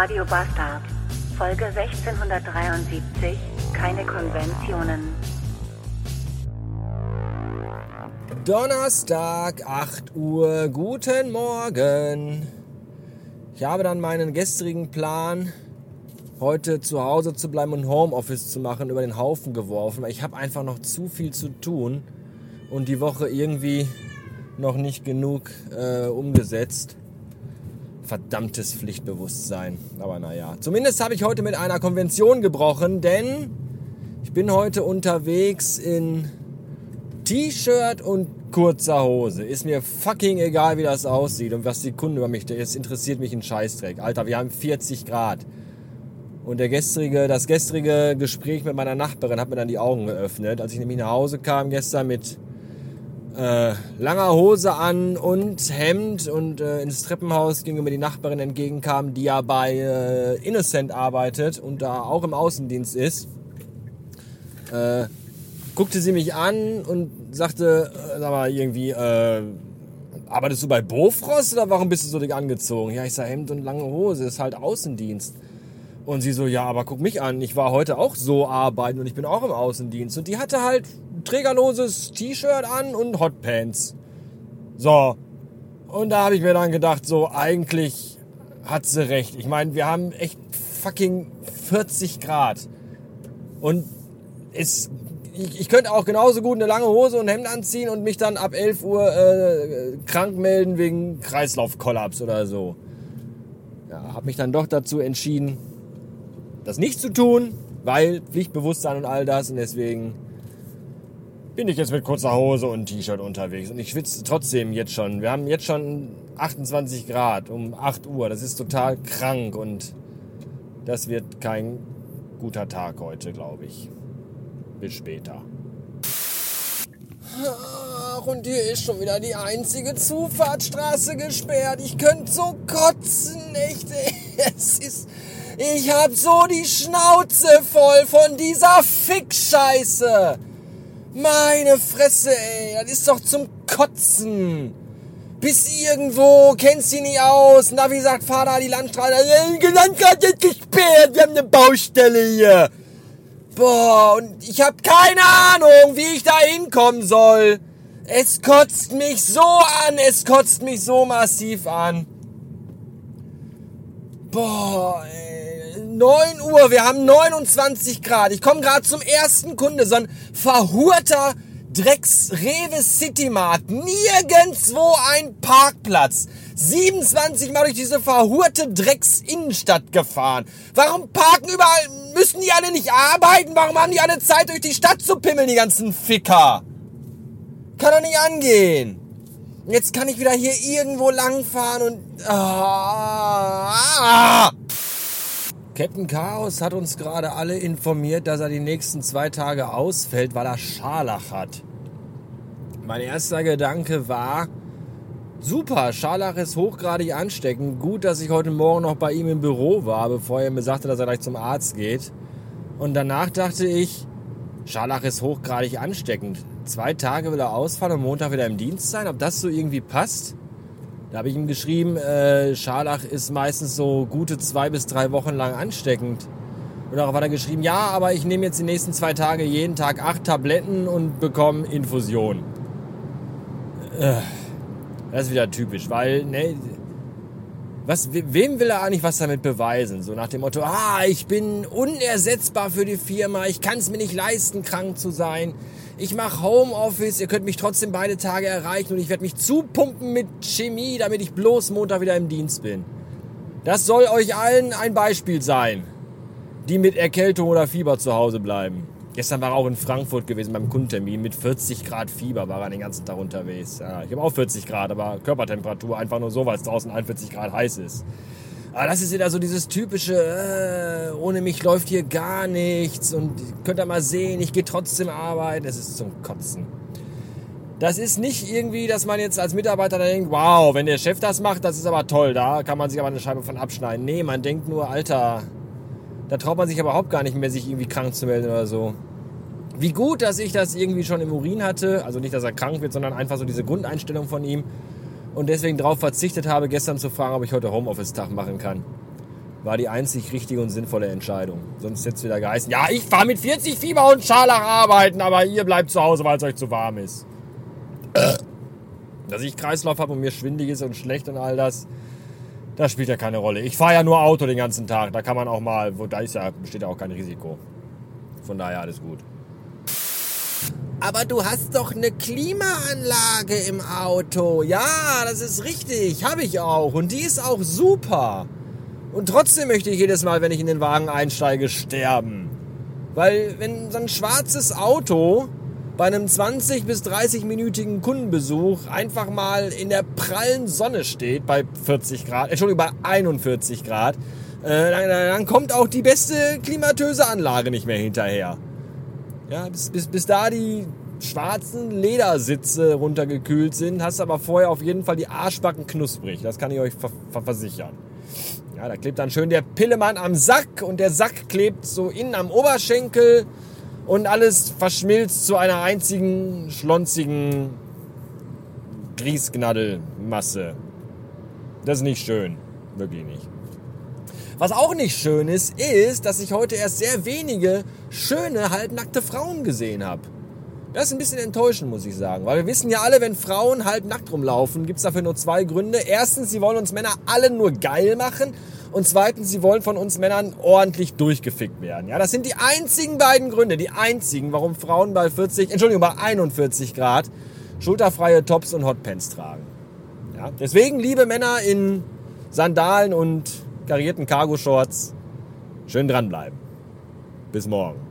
Radio Bastard. Folge 1673. Keine Konventionen. Donnerstag, 8 Uhr. Guten Morgen. Ich habe dann meinen gestrigen Plan, heute zu Hause zu bleiben und Homeoffice zu machen, über den Haufen geworfen. Ich habe einfach noch zu viel zu tun und die Woche irgendwie noch nicht genug äh, umgesetzt. Verdammtes Pflichtbewusstsein. Aber naja, zumindest habe ich heute mit einer Konvention gebrochen, denn ich bin heute unterwegs in T-Shirt und kurzer Hose. Ist mir fucking egal, wie das aussieht und was die Kunden über mich. Es interessiert mich ein Scheißdreck. Alter, wir haben 40 Grad. Und der gestrige, das gestrige Gespräch mit meiner Nachbarin hat mir dann die Augen geöffnet. Als ich nämlich nach Hause kam gestern mit äh, langer Hose an und Hemd und äh, ins Treppenhaus ging mir die Nachbarin entgegenkam, die ja bei äh, Innocent arbeitet und da auch im Außendienst ist. Äh, guckte sie mich an und sagte, äh, sag mal, irgendwie, äh, arbeitest du bei Bofrost oder warum bist du so dick angezogen? Ja, ich sag Hemd und lange Hose, ist halt Außendienst. Und sie so, ja, aber guck mich an, ich war heute auch so arbeiten und ich bin auch im Außendienst. Und die hatte halt trägerloses T-Shirt an und Hotpants. So. Und da habe ich mir dann gedacht, so, eigentlich hat sie recht. Ich meine, wir haben echt fucking 40 Grad. Und es ich, ich könnte auch genauso gut eine lange Hose und Hemd anziehen und mich dann ab 11 Uhr äh, krank melden wegen Kreislaufkollaps oder so. Ja, habe mich dann doch dazu entschieden, das nicht zu tun, weil Pflichtbewusstsein und all das und deswegen bin ich jetzt mit kurzer Hose und T-Shirt unterwegs und ich schwitze trotzdem jetzt schon. Wir haben jetzt schon 28 Grad um 8 Uhr. Das ist total krank und das wird kein guter Tag heute, glaube ich. Bis später. Ach, und hier ist schon wieder die einzige Zufahrtsstraße gesperrt. Ich könnte so kotzen, echt. Es ist. Ich hab so die Schnauze voll von dieser Fickscheiße. Meine Fresse, ey. Das ist doch zum Kotzen. Bis irgendwo, kennst du nicht aus. Navi sagt, fahr da die Landstraße. Die Landstraße ist gesperrt. Wir haben eine Baustelle hier. Boah, und ich habe keine Ahnung, wie ich da hinkommen soll. Es kotzt mich so an, es kotzt mich so massiv an. Boah, ey. 9 Uhr, wir haben 29 Grad. Ich komme gerade zum ersten Kunde, so ein verhurter Drecks Rewe City Mart. Nirgendwo ein Parkplatz. 27 Mal durch diese verhurte Drecks Innenstadt gefahren. Warum parken überall? Müssen die alle nicht arbeiten? Warum haben die alle Zeit durch die Stadt zu pimmeln, die ganzen Ficker? Kann doch nicht angehen. Jetzt kann ich wieder hier irgendwo langfahren und... Ah, ah. Captain Chaos hat uns gerade alle informiert, dass er die nächsten zwei Tage ausfällt, weil er Scharlach hat. Mein erster Gedanke war, super, Scharlach ist hochgradig ansteckend. Gut, dass ich heute Morgen noch bei ihm im Büro war, bevor er mir sagte, dass er gleich zum Arzt geht. Und danach dachte ich, Scharlach ist hochgradig ansteckend. Zwei Tage will er ausfallen und Montag wieder im Dienst sein. Ob das so irgendwie passt? Da habe ich ihm geschrieben, äh, Scharlach ist meistens so gute zwei bis drei Wochen lang ansteckend. Und darauf hat er geschrieben, ja, aber ich nehme jetzt die nächsten zwei Tage jeden Tag acht Tabletten und bekomme Infusion. Äh, das ist wieder typisch, weil, ne, was, wem will er eigentlich was damit beweisen? So nach dem Motto, ah, ich bin unersetzbar für die Firma, ich kann es mir nicht leisten, krank zu sein. Ich mache Homeoffice, ihr könnt mich trotzdem beide Tage erreichen und ich werde mich zupumpen mit Chemie, damit ich bloß Montag wieder im Dienst bin. Das soll euch allen ein Beispiel sein, die mit Erkältung oder Fieber zu Hause bleiben. Gestern war er auch in Frankfurt gewesen beim Kundentermin. Mit 40 Grad Fieber war er den ganzen Tag unterwegs. Ja, ich habe auch 40 Grad, aber Körpertemperatur einfach nur so, weil es draußen 41 Grad heiß ist. Aber das ist wieder so dieses typische, äh, ohne mich läuft hier gar nichts und könnt ihr mal sehen, ich gehe trotzdem arbeiten. Es ist zum Kotzen. Das ist nicht irgendwie, dass man jetzt als Mitarbeiter denkt, wow, wenn der Chef das macht, das ist aber toll, da kann man sich aber eine Scheibe von abschneiden. Nee, man denkt nur, Alter, da traut man sich überhaupt gar nicht mehr, sich irgendwie krank zu melden oder so. Wie gut, dass ich das irgendwie schon im Urin hatte. Also nicht, dass er krank wird, sondern einfach so diese Grundeinstellung von ihm. Und deswegen darauf verzichtet habe, gestern zu fragen, ob ich heute Homeoffice-Tag machen kann. war die einzig richtige und sinnvolle Entscheidung. Sonst hätte es wieder geheißen, ja, ich fahre mit 40 Fieber und Scharlach arbeiten, aber ihr bleibt zu Hause, weil es euch zu warm ist. Dass ich Kreislauf habe und mir schwindig ist und schlecht und all das, das spielt ja keine Rolle. Ich fahre ja nur Auto den ganzen Tag. Da kann man auch mal, wo da ist ja, besteht ja auch kein Risiko. Von daher alles gut. Aber du hast doch eine Klimaanlage im Auto. Ja, das ist richtig. Habe ich auch. Und die ist auch super. Und trotzdem möchte ich jedes Mal, wenn ich in den Wagen einsteige, sterben. Weil wenn so ein schwarzes Auto bei einem 20 bis 30-minütigen Kundenbesuch einfach mal in der prallen Sonne steht bei 40 Grad, Entschuldigung, bei 41 Grad, äh, dann, dann, kommt auch die beste klimatöse Anlage nicht mehr hinterher. Ja, bis, bis, bis da die schwarzen Ledersitze runtergekühlt sind, hast aber vorher auf jeden Fall die Arschbacken knusprig. Das kann ich euch ver ver versichern. Ja, da klebt dann schön der Pillemann am Sack und der Sack klebt so innen am Oberschenkel und alles verschmilzt zu einer einzigen schlonzigen Griesgnaddelmasse. Das ist nicht schön. Wirklich nicht. Was auch nicht schön ist, ist, dass ich heute erst sehr wenige schöne halbnackte Frauen gesehen habe. Das ist ein bisschen enttäuschend, muss ich sagen. Weil wir wissen ja alle, wenn Frauen halbnackt rumlaufen, gibt es dafür nur zwei Gründe. Erstens, sie wollen uns Männer alle nur geil machen. Und zweitens, sie wollen von uns Männern ordentlich durchgefickt werden. Ja, das sind die einzigen beiden Gründe, die einzigen, warum Frauen bei 40, Entschuldigung, bei 41 Grad schulterfreie Tops und Hotpants tragen. Ja, deswegen, liebe Männer in Sandalen und karierten Cargo-Shorts, schön dranbleiben. Bis morgen.